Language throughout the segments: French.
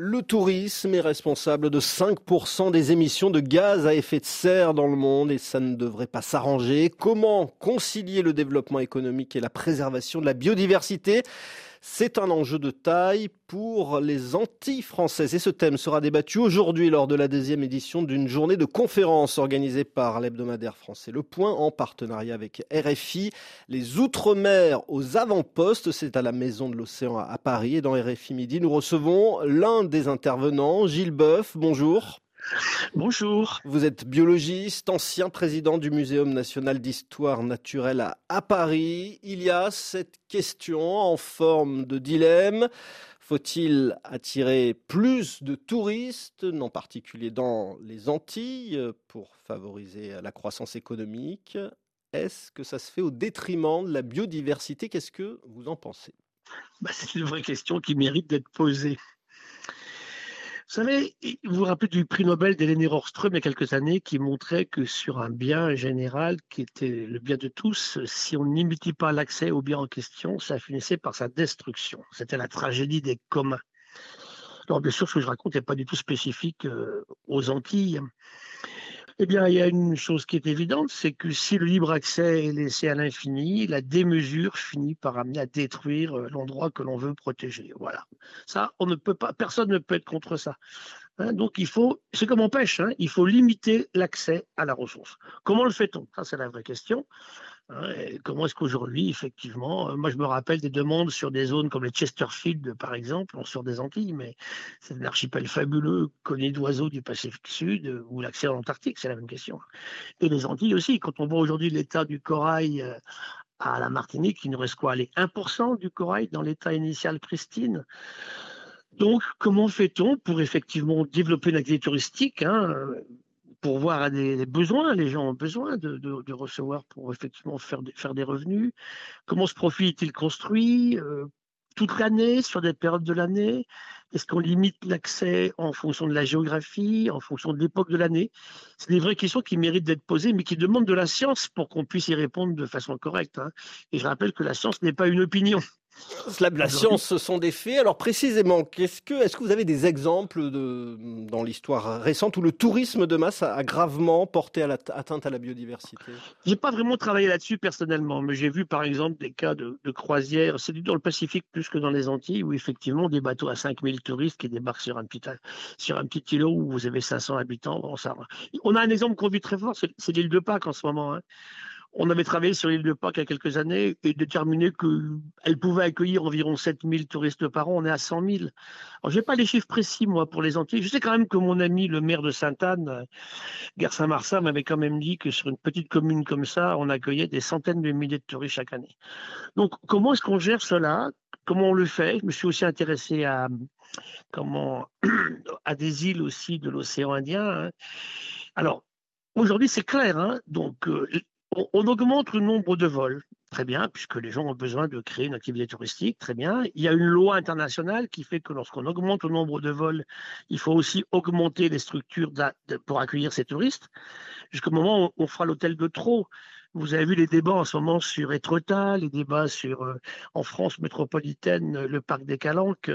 Le tourisme est responsable de 5% des émissions de gaz à effet de serre dans le monde et ça ne devrait pas s'arranger. Comment concilier le développement économique et la préservation de la biodiversité? C'est un enjeu de taille pour les Antilles françaises. Et ce thème sera débattu aujourd'hui lors de la deuxième édition d'une journée de conférence organisée par l'hebdomadaire français Le Point en partenariat avec RFI. Les Outre-mer aux avant-postes, c'est à la Maison de l'Océan à Paris. Et dans RFI Midi, nous recevons l'un des intervenants, Gilles Boeuf. Bonjour. Bonjour. Vous êtes biologiste, ancien président du Muséum national d'histoire naturelle à, Paris. Il y a cette question en forme de dilemme. Faut-il attirer plus de touristes, en particulier dans les Antilles, pour favoriser la croissance économique? Est-ce que ça se fait au détriment de la biodiversité? Qu'est-ce que vous en pensez? Bah, C'est une vraie question qui mérite d'être posée. Vous savez, vous vous rappelez du prix Nobel d'Hélène Rorström il y a quelques années qui montrait que sur un bien général qui était le bien de tous, si on n'imitait pas l'accès au bien en question, ça finissait par sa destruction. C'était la tragédie des communs. Alors bien sûr, ce que je raconte n'est pas du tout spécifique euh, aux Antilles. Eh bien, il y a une chose qui est évidente, c'est que si le libre accès est laissé à l'infini, la démesure finit par amener à détruire euh, l'endroit que l'on veut protéger. Voilà. Ça, on ne peut pas, personne ne peut être contre ça. Hein. donc il faut, c'est comme on pêche, hein, il faut limiter l'accès à la ressource. Comment le fait-on? Ça, c'est la vraie question. Comment est-ce qu'aujourd'hui, effectivement, euh, moi je me rappelle des demandes sur des zones comme les Chesterfield, par exemple, sur des Antilles, mais c'est un archipel fabuleux, connu d'oiseaux du Pacifique Sud, euh, ou l'accès à l'Antarctique, c'est la même question. Et les Antilles aussi, quand on voit aujourd'hui l'état du corail euh, à la Martinique, il nous reste quoi Aller 1% du corail dans l'état initial pristine. Donc, comment fait-on pour effectivement développer une activité touristique hein, pour voir des, besoins. Les gens ont besoin de, recevoir pour effectivement faire, faire des revenus. Comment ce profit est-il construit euh, toute l'année, sur des périodes de l'année? Est-ce qu'on limite l'accès en fonction de la géographie, en fonction de l'époque de l'année? C'est des vraies questions qui méritent d'être posées, mais qui demandent de la science pour qu'on puisse y répondre de façon correcte. Hein. Et je rappelle que la science n'est pas une opinion. La, science, ce sont des faits. Alors précisément, qu'est-ce que, est-ce que vous avez des exemples de, dans l'histoire récente où le tourisme de masse a, gravement porté à la, atteinte à la biodiversité? J'ai pas vraiment travaillé là-dessus personnellement, mais j'ai vu par exemple des cas de, de croisières, c'est dans le Pacifique plus que dans les Antilles, où effectivement des bateaux à 5000 touristes qui débarquent sur un petit, sur un petit îlot où vous avez 500 habitants. Bon, ça, on a un exemple qu'on vit très fort, c'est l'île de Pâques en ce moment. Hein. On avait travaillé sur l'île de Pâques il y a quelques années et déterminé qu'elle pouvait accueillir environ 7000 touristes par an. On est à 100 000. Alors, je n'ai pas les chiffres précis, moi, pour les Antilles. Je sais quand même que mon ami, le maire de Sainte-Anne, Gare Saint-Martin, m'avait quand même dit que sur une petite commune comme ça, on accueillait des centaines de milliers de touristes chaque année. Donc, comment est-ce qu'on gère cela? Comment on le fait? Je me suis aussi intéressé à, comment, à des îles aussi de l'océan Indien. Hein. Alors, Aujourd'hui, c'est clair. Hein. Donc, euh, on, augmente le nombre de vols, très bien, puisque les gens ont besoin de créer une activité touristique, très bien. Il y a une loi internationale qui fait que lorsqu'on augmente le nombre de vols, il faut aussi augmenter les structures pour accueillir ces touristes, jusqu'au moment où on fera l'hôtel de trop. Vous avez vu les débats en ce moment sur Étretat, les débats sur, euh, en France métropolitaine, le parc des Calanques.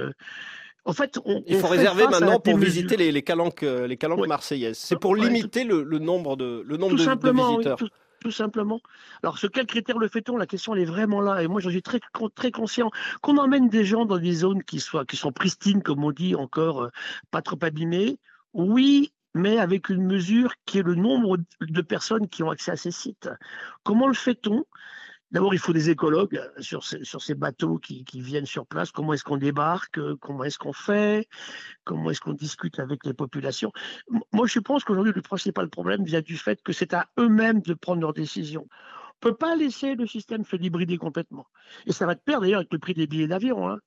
En fait, il faut réserver maintenant pour visiter les, les calanques, euh, les calanques marseillaises. C'est pour limiter le, nombre de, le nombre de, visiteurs tout simplement. Alors, sur quel critère le fait-on? La question, elle est vraiment là. Et moi, j'en suis très, très conscient. Qu'on emmène des gens dans des zones qui, soient, qui sont pristines, comme on dit, encore euh, pas trop abîmées, oui, mais avec une mesure qui est le nombre de personnes qui ont accès à ces sites. Comment le fait-on? D'abord, il faut des écologues sur ces, bateaux qui, viennent sur place. Comment est-ce qu'on débarque? Comment est-ce qu'on fait? Comment est-ce qu'on discute avec les populations? Moi, je pense qu'aujourd'hui, le principal problème vient du fait que c'est à eux-mêmes de prendre leurs décisions. On ne peut pas laisser le système se hybrider complètement. Et ça va de pair d'ailleurs avec le prix des billets d'avion. Hein.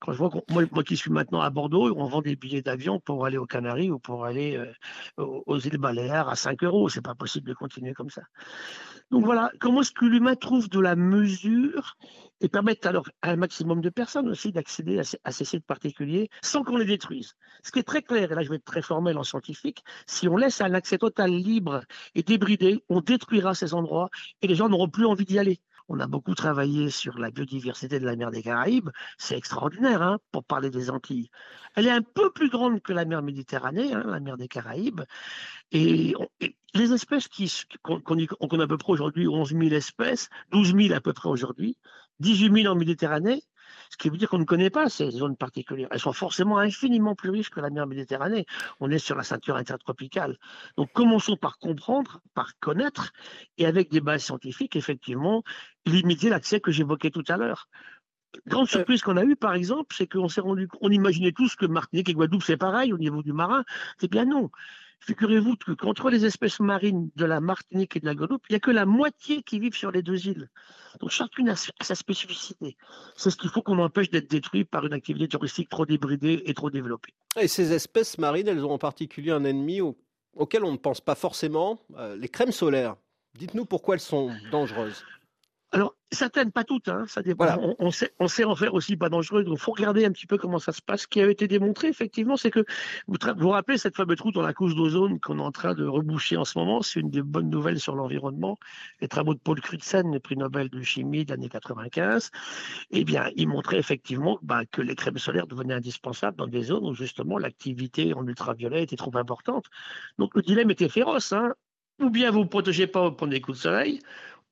Quand je vois moi, moi, qui suis maintenant à Bordeaux, on vend des billets d'avion pour aller aux Canaries ou pour aller euh, aux îles Baléares à 5 euros. C'est pas possible de continuer comme ça. Donc voilà, comment est-ce que l'humain trouve de la mesure et permette alors à un maximum de personnes aussi d'accéder à, ces sites particuliers sans qu'on les détruise? Ce qui est très clair, et là je vais être très formel en scientifique, si on laisse un accès total libre et débridé, on détruira ces endroits et les gens n'auront plus envie d'y aller On a beaucoup travaillé sur la biodiversité de la mer des Caraïbes. C'est extraordinaire hein, pour parler des Antilles. Elle est un peu plus grande que la mer Méditerranée, hein, la mer des Caraïbes. Et, les espèces qu'on a à peu près aujourd'hui, 11 000 espèces, 12 000 à peu près aujourd'hui, 18 000 en Méditerranée, ce qui veut dire qu'on ne connaît pas ces zones particulières. Elles sont forcément infiniment plus riches que la mer Méditerranée. On est sur la ceinture intertropicale. Donc commençons par comprendre, par connaître, et avec des bases scientifiques, effectivement, limiter l'accès que j'évoquais tout à l'heure. Grande euh. surprise qu'on a eue, par exemple, c'est qu'on s'est rendu, on imaginait tous que Martinique et Guadeloupe c'est pareil au niveau du marin. C'est bien non. Figurez-vous que contre les espèces marines de la Martinique et de la Guadeloupe, il n'y a que la moitié qui vivent sur les deux îles. Donc chacune a sa spécificité. C'est ce qu'il faut qu'on empêche d'être détruit par une activité touristique trop débridée et trop développée. Et ces espèces marines, elles ont en particulier un ennemi auquel on ne pense pas forcément, euh, les crèmes solaires. Dites-nous pourquoi elles sont dangereuses. Alors, certaines, pas toutes, hein, ça dépend. On, sait, on sait en faire aussi pas dangereux, donc il faut regarder un petit peu comment ça se passe. Ce qui a été démontré, effectivement, c'est que vous vous rappelez cette fameuse trou dans la couche d'ozone qu'on est en train de reboucher en ce moment. C'est une des bonnes nouvelles sur l'environnement. Les travaux de Paul Crutzen, le prix Nobel de chimie de l'année 95, eh bien, il montrait effectivement bah, que les crèmes solaires devenaient indispensables dans des zones où justement l'activité en ultraviolet était trop importante. Donc le dilemme était féroce. Hein. Ou bien vous ne protégez pas au premier coup de soleil,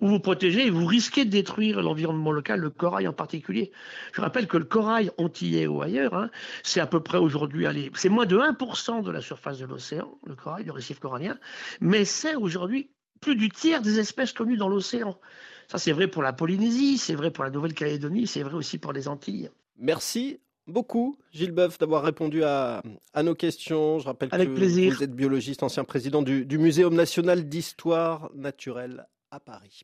ou vous protégez et vous risquez de détruire l'environnement local, le corail en particulier. Je rappelle que le corail antillais ou ailleurs, hein, c'est à peu près aujourd'hui, c'est moins de 1% de la surface de l'océan, le corail, le récif corallien, mais c'est aujourd'hui plus du tiers des espèces connues dans l'océan. Ça, c'est vrai pour la Polynésie, c'est vrai pour la Nouvelle-Calédonie, c'est vrai aussi pour les Antilles. Merci beaucoup, Gilles Boeuf, d'avoir répondu à, nos questions. Je rappelle Avec que plaisir. vous êtes biologiste, ancien président du, du Muséum national d'histoire naturelle à Paris.